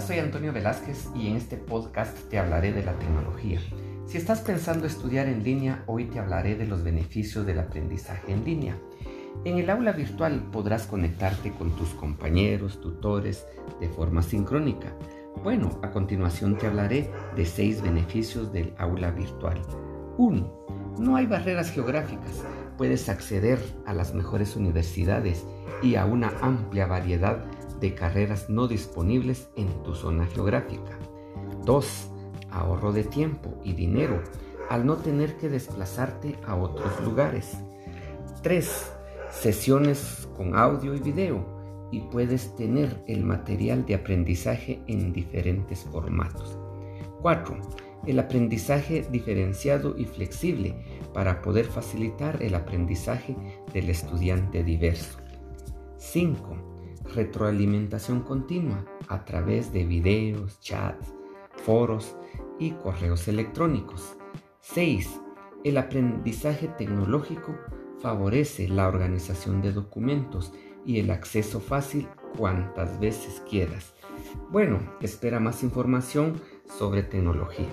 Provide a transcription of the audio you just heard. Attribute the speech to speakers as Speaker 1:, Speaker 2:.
Speaker 1: soy Antonio Velázquez y en este podcast te hablaré de la tecnología. Si estás pensando estudiar en línea, hoy te hablaré de los beneficios del aprendizaje en línea. En el aula virtual podrás conectarte con tus compañeros, tutores, de forma sincrónica. Bueno, a continuación te hablaré de seis beneficios del aula virtual. 1. No hay barreras geográficas. Puedes acceder a las mejores universidades y a una amplia variedad de carreras no disponibles en tu zona geográfica. 2. Ahorro de tiempo y dinero al no tener que desplazarte a otros lugares. 3. Sesiones con audio y video y puedes tener el material de aprendizaje en diferentes formatos. 4. El aprendizaje diferenciado y flexible para poder facilitar el aprendizaje del estudiante diverso. 5 retroalimentación continua a través de videos, chats, foros y correos electrónicos. 6. El aprendizaje tecnológico favorece la organización de documentos y el acceso fácil cuantas veces quieras. Bueno, espera más información sobre tecnología.